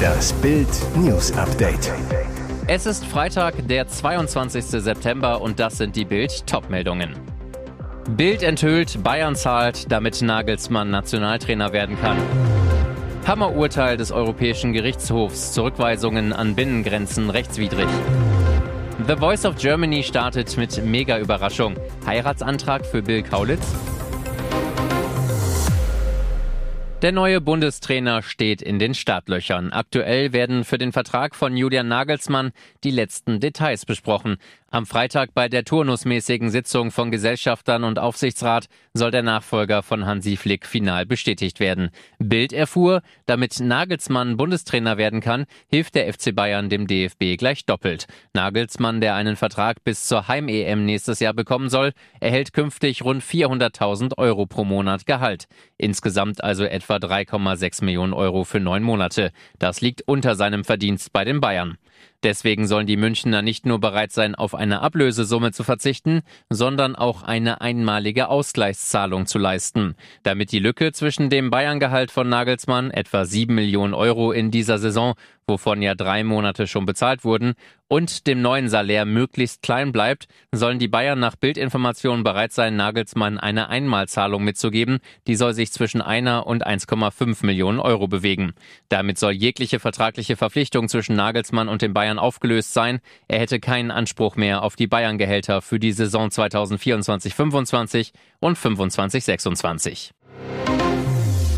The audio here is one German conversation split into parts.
Das Bild News Update. Es ist Freitag, der 22. September und das sind die Bild Topmeldungen. Bild enthüllt, Bayern zahlt, damit Nagelsmann Nationaltrainer werden kann. Hammerurteil des Europäischen Gerichtshofs, Zurückweisungen an Binnengrenzen rechtswidrig. The Voice of Germany startet mit Mega-Überraschung. Heiratsantrag für Bill Kaulitz? Der neue Bundestrainer steht in den Startlöchern. Aktuell werden für den Vertrag von Julian Nagelsmann die letzten Details besprochen. Am Freitag bei der turnusmäßigen Sitzung von Gesellschaftern und Aufsichtsrat soll der Nachfolger von Hansi Flick final bestätigt werden. Bild erfuhr, damit Nagelsmann Bundestrainer werden kann, hilft der FC Bayern dem DFB gleich doppelt. Nagelsmann, der einen Vertrag bis zur Heim-EM nächstes Jahr bekommen soll, erhält künftig rund 400.000 Euro pro Monat Gehalt. Insgesamt also etwa 3,6 Millionen Euro für neun Monate. Das liegt unter seinem Verdienst bei den Bayern. Deswegen sollen die Münchner nicht nur bereit sein, auf eine Ablösesumme zu verzichten, sondern auch eine einmalige Ausgleichszahlung zu leisten. Damit die Lücke zwischen dem Bayerngehalt von Nagelsmann, etwa 7 Millionen Euro in dieser Saison, wovon ja drei Monate schon bezahlt wurden, und dem neuen Salär möglichst klein bleibt, sollen die Bayern nach Bildinformationen bereit sein, Nagelsmann eine Einmalzahlung mitzugeben, die soll sich zwischen einer und 1,5 Millionen Euro bewegen. Damit soll jegliche vertragliche Verpflichtung zwischen Nagelsmann und den Bayern aufgelöst sein. Er hätte keinen Anspruch mehr auf die Bayern-Gehälter für die Saison 2024-25 und 25-26.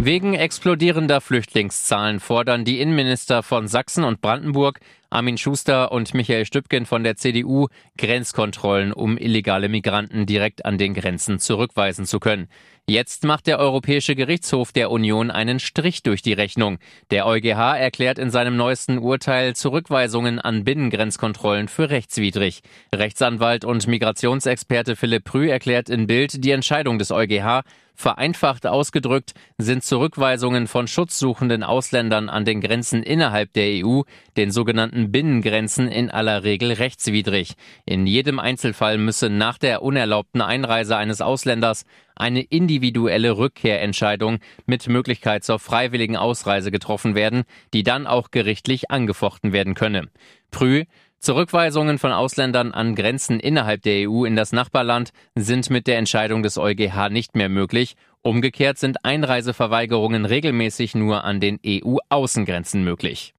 Wegen explodierender Flüchtlingszahlen fordern die Innenminister von Sachsen und Brandenburg, Armin Schuster und Michael Stübgen von der CDU, Grenzkontrollen, um illegale Migranten direkt an den Grenzen zurückweisen zu können. Jetzt macht der Europäische Gerichtshof der Union einen Strich durch die Rechnung. Der EuGH erklärt in seinem neuesten Urteil Zurückweisungen an Binnengrenzkontrollen für rechtswidrig. Rechtsanwalt und Migrationsexperte Philipp Prü erklärt in Bild die Entscheidung des EuGH Vereinfacht ausgedrückt sind Zurückweisungen von schutzsuchenden Ausländern an den Grenzen innerhalb der EU, den sogenannten Binnengrenzen, in aller Regel rechtswidrig. In jedem Einzelfall müsse nach der unerlaubten Einreise eines Ausländers eine individuelle Rückkehrentscheidung mit Möglichkeit zur freiwilligen Ausreise getroffen werden, die dann auch gerichtlich angefochten werden könne. Prü Zurückweisungen von Ausländern an Grenzen innerhalb der EU in das Nachbarland sind mit der Entscheidung des EuGH nicht mehr möglich. Umgekehrt sind Einreiseverweigerungen regelmäßig nur an den EU-Außengrenzen möglich.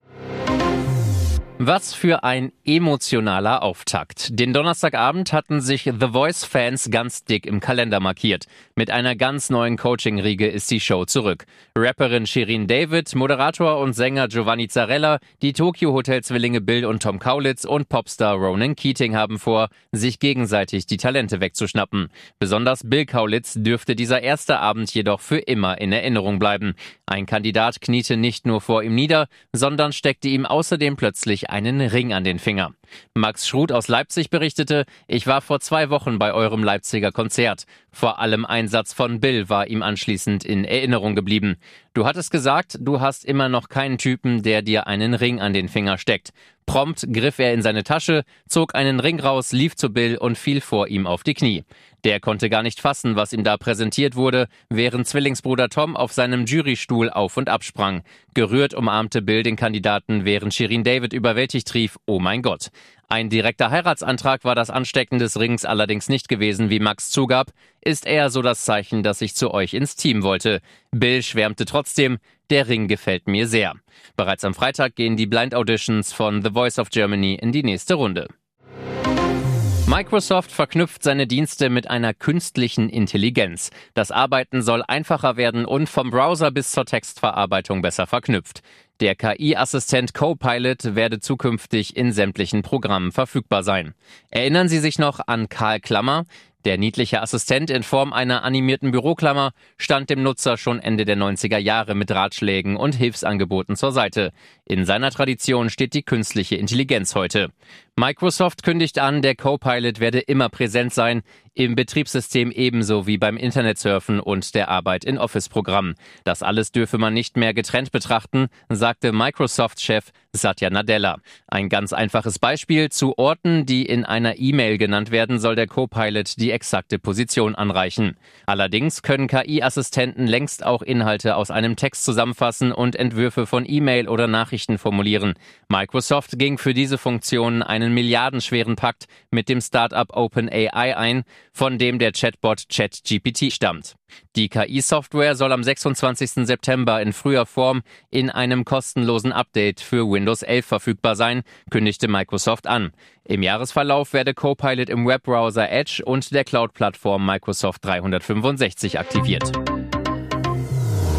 Was für ein emotionaler Auftakt. Den Donnerstagabend hatten sich The Voice-Fans ganz dick im Kalender markiert. Mit einer ganz neuen Coaching-Riege ist die Show zurück. Rapperin Shirin David, Moderator und Sänger Giovanni Zarella, die Tokyo Hotel-Zwillinge Bill und Tom Kaulitz und Popstar Ronan Keating haben vor, sich gegenseitig die Talente wegzuschnappen. Besonders Bill Kaulitz dürfte dieser erste Abend jedoch für immer in Erinnerung bleiben. Ein Kandidat kniete nicht nur vor ihm nieder, sondern steckte ihm außerdem plötzlich einen Ring an den Finger. Max Schruth aus Leipzig berichtete, ich war vor zwei Wochen bei eurem Leipziger Konzert. Vor allem Einsatz von Bill war ihm anschließend in Erinnerung geblieben. Du hattest gesagt, du hast immer noch keinen Typen, der dir einen Ring an den Finger steckt. Prompt griff er in seine Tasche, zog einen Ring raus, lief zu Bill und fiel vor ihm auf die Knie. Der konnte gar nicht fassen, was ihm da präsentiert wurde, während Zwillingsbruder Tom auf seinem Jurystuhl auf und absprang. Gerührt umarmte Bill den Kandidaten, während Shirin David überwältigt rief, oh mein Gott. Ein direkter Heiratsantrag war das Anstecken des Rings allerdings nicht gewesen, wie Max zugab, ist eher so das Zeichen, dass ich zu euch ins Team wollte. Bill schwärmte trotzdem, der Ring gefällt mir sehr. Bereits am Freitag gehen die Blind Auditions von The Voice of Germany in die nächste Runde. Microsoft verknüpft seine Dienste mit einer künstlichen Intelligenz. Das Arbeiten soll einfacher werden und vom Browser bis zur Textverarbeitung besser verknüpft. Der KI-Assistent Copilot werde zukünftig in sämtlichen Programmen verfügbar sein. Erinnern Sie sich noch an Karl Klammer? Der niedliche Assistent in Form einer animierten Büroklammer stand dem Nutzer schon Ende der 90er Jahre mit Ratschlägen und Hilfsangeboten zur Seite. In seiner Tradition steht die künstliche Intelligenz heute. Microsoft kündigt an, der Copilot werde immer präsent sein, im Betriebssystem ebenso wie beim Internetsurfen und der Arbeit in Office-Programmen. Das alles dürfe man nicht mehr getrennt betrachten, sagte Microsoft-Chef Satya Nadella. Ein ganz einfaches Beispiel. Zu Orten, die in einer E-Mail genannt werden, soll der Copilot die exakte Position anreichen. Allerdings können KI-Assistenten längst auch Inhalte aus einem Text zusammenfassen und Entwürfe von E-Mail oder Nachrichten formulieren. Microsoft ging für diese Funktion einen milliardenschweren Pakt mit dem Startup OpenAI ein, von dem der Chatbot ChatGPT stammt. Die KI-Software soll am 26. September in früher Form in einem kostenlosen Update für Windows 11 verfügbar sein, kündigte Microsoft an. Im Jahresverlauf werde Copilot im Webbrowser Edge und der Cloud-Plattform Microsoft 365 aktiviert.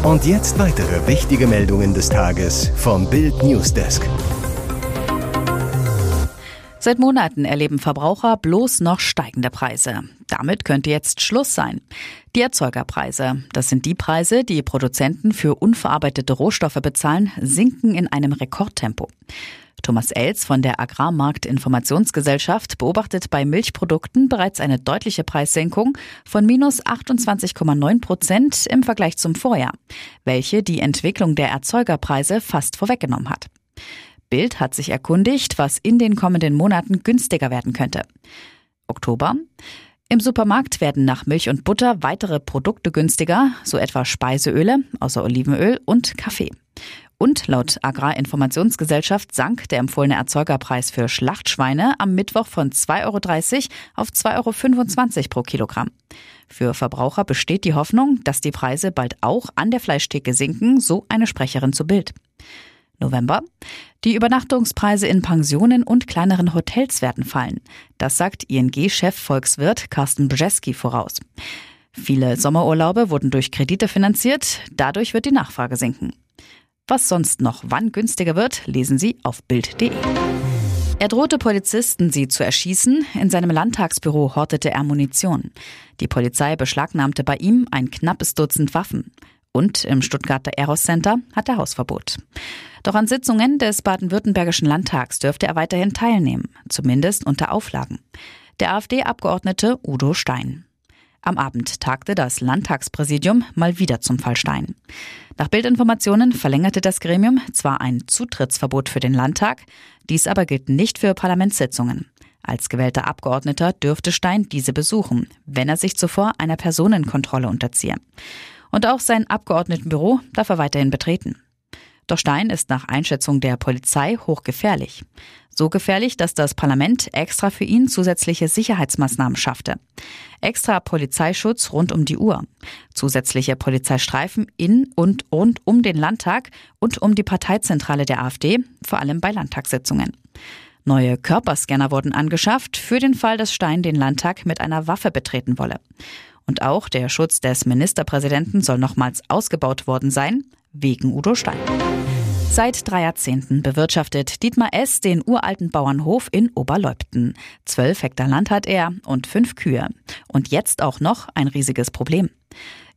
Und jetzt weitere wichtige Meldungen des Tages vom Bild Newsdesk. Seit Monaten erleben Verbraucher bloß noch steigende Preise. Damit könnte jetzt Schluss sein. Die Erzeugerpreise, das sind die Preise, die Produzenten für unverarbeitete Rohstoffe bezahlen, sinken in einem Rekordtempo. Thomas Els von der Agrarmarktinformationsgesellschaft beobachtet bei Milchprodukten bereits eine deutliche Preissenkung von minus 28,9 Prozent im Vergleich zum Vorjahr, welche die Entwicklung der Erzeugerpreise fast vorweggenommen hat. Bild hat sich erkundigt, was in den kommenden Monaten günstiger werden könnte. Oktober. Im Supermarkt werden nach Milch und Butter weitere Produkte günstiger, so etwa Speiseöle außer Olivenöl und Kaffee. Und laut Agrarinformationsgesellschaft sank der empfohlene Erzeugerpreis für Schlachtschweine am Mittwoch von 2,30 Euro auf 2,25 Euro pro Kilogramm. Für Verbraucher besteht die Hoffnung, dass die Preise bald auch an der Fleischtheke sinken, so eine Sprecherin zu Bild. November. Die Übernachtungspreise in Pensionen und kleineren Hotels werden fallen. Das sagt ING-Chef Volkswirt Carsten Brzeski voraus. Viele Sommerurlaube wurden durch Kredite finanziert, dadurch wird die Nachfrage sinken. Was sonst noch wann günstiger wird, lesen Sie auf Bild.de. Er drohte Polizisten, sie zu erschießen. In seinem Landtagsbüro hortete er Munition. Die Polizei beschlagnahmte bei ihm ein knappes Dutzend Waffen. Und im Stuttgarter Eros Center hat er Hausverbot. Doch an Sitzungen des baden-württembergischen Landtags dürfte er weiterhin teilnehmen, zumindest unter Auflagen. Der AfD-Abgeordnete Udo Stein. Am Abend tagte das Landtagspräsidium mal wieder zum Fall Stein. Nach Bildinformationen verlängerte das Gremium zwar ein Zutrittsverbot für den Landtag, dies aber gilt nicht für Parlamentssitzungen. Als gewählter Abgeordneter dürfte Stein diese besuchen, wenn er sich zuvor einer Personenkontrolle unterziehe. Und auch sein Abgeordnetenbüro darf er weiterhin betreten. Doch Stein ist nach Einschätzung der Polizei hochgefährlich. So gefährlich, dass das Parlament extra für ihn zusätzliche Sicherheitsmaßnahmen schaffte. Extra Polizeischutz rund um die Uhr. Zusätzliche Polizeistreifen in und rund um den Landtag und um die Parteizentrale der AfD, vor allem bei Landtagssitzungen. Neue Körperscanner wurden angeschafft für den Fall, dass Stein den Landtag mit einer Waffe betreten wolle. Und auch der Schutz des Ministerpräsidenten soll nochmals ausgebaut worden sein, wegen Udo Stein. Seit drei Jahrzehnten bewirtschaftet Dietmar S. den uralten Bauernhof in Oberleupten. Zwölf Hektar Land hat er und fünf Kühe. Und jetzt auch noch ein riesiges Problem.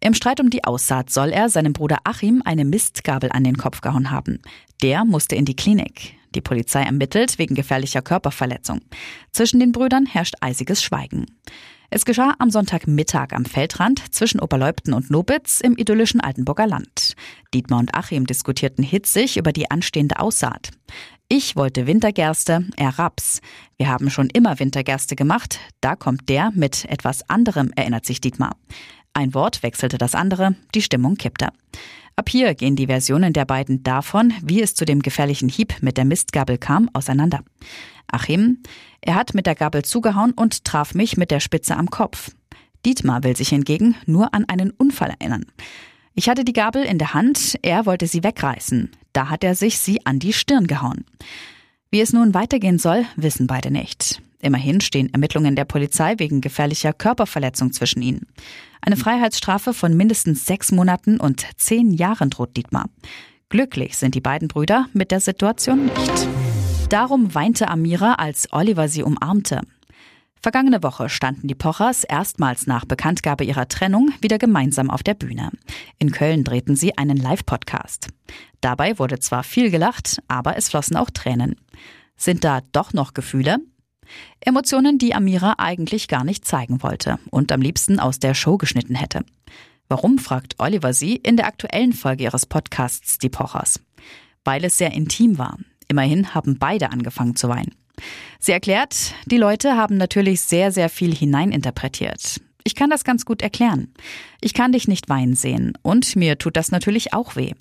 Im Streit um die Aussaat soll er seinem Bruder Achim eine Mistgabel an den Kopf gehauen haben. Der musste in die Klinik. Die Polizei ermittelt wegen gefährlicher Körperverletzung. Zwischen den Brüdern herrscht eisiges Schweigen. Es geschah am Sonntagmittag am Feldrand zwischen Oberleupten und Nobitz im idyllischen Altenburger Land. Dietmar und Achim diskutierten hitzig über die anstehende Aussaat. Ich wollte Wintergerste, er Raps. Wir haben schon immer Wintergerste gemacht, da kommt der mit etwas anderem, erinnert sich Dietmar. Ein Wort wechselte das andere, die Stimmung kippte. Ab hier gehen die Versionen der beiden davon, wie es zu dem gefährlichen Hieb mit der Mistgabel kam, auseinander. Achim, er hat mit der Gabel zugehauen und traf mich mit der Spitze am Kopf. Dietmar will sich hingegen nur an einen Unfall erinnern. Ich hatte die Gabel in der Hand, er wollte sie wegreißen. Da hat er sich sie an die Stirn gehauen. Wie es nun weitergehen soll, wissen beide nicht. Immerhin stehen Ermittlungen der Polizei wegen gefährlicher Körperverletzung zwischen ihnen. Eine Freiheitsstrafe von mindestens sechs Monaten und zehn Jahren droht Dietmar. Glücklich sind die beiden Brüder mit der Situation nicht. Darum weinte Amira, als Oliver sie umarmte. Vergangene Woche standen die Pochers erstmals nach Bekanntgabe ihrer Trennung wieder gemeinsam auf der Bühne. In Köln drehten sie einen Live-Podcast. Dabei wurde zwar viel gelacht, aber es flossen auch Tränen. Sind da doch noch Gefühle? Emotionen, die Amira eigentlich gar nicht zeigen wollte und am liebsten aus der Show geschnitten hätte. Warum, fragt Oliver sie in der aktuellen Folge ihres Podcasts Die Pochers. Weil es sehr intim war. Immerhin haben beide angefangen zu weinen. Sie erklärt, die Leute haben natürlich sehr, sehr viel hineininterpretiert. Ich kann das ganz gut erklären. Ich kann dich nicht weinen sehen und mir tut das natürlich auch weh.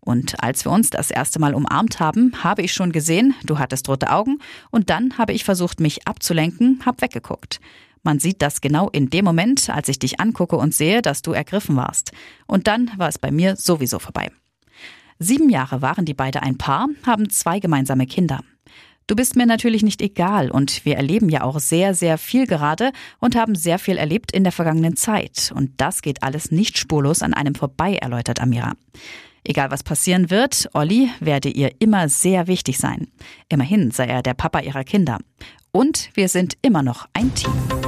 Und als wir uns das erste Mal umarmt haben, habe ich schon gesehen, du hattest rote Augen und dann habe ich versucht, mich abzulenken, hab weggeguckt. Man sieht das genau in dem Moment, als ich dich angucke und sehe, dass du ergriffen warst. Und dann war es bei mir sowieso vorbei. Sieben Jahre waren die beide ein Paar, haben zwei gemeinsame Kinder. Du bist mir natürlich nicht egal und wir erleben ja auch sehr, sehr viel gerade und haben sehr viel erlebt in der vergangenen Zeit. Und das geht alles nicht spurlos an einem vorbei, erläutert Amira. Egal was passieren wird, Olli werde ihr immer sehr wichtig sein. Immerhin sei er der Papa ihrer Kinder. Und wir sind immer noch ein Team.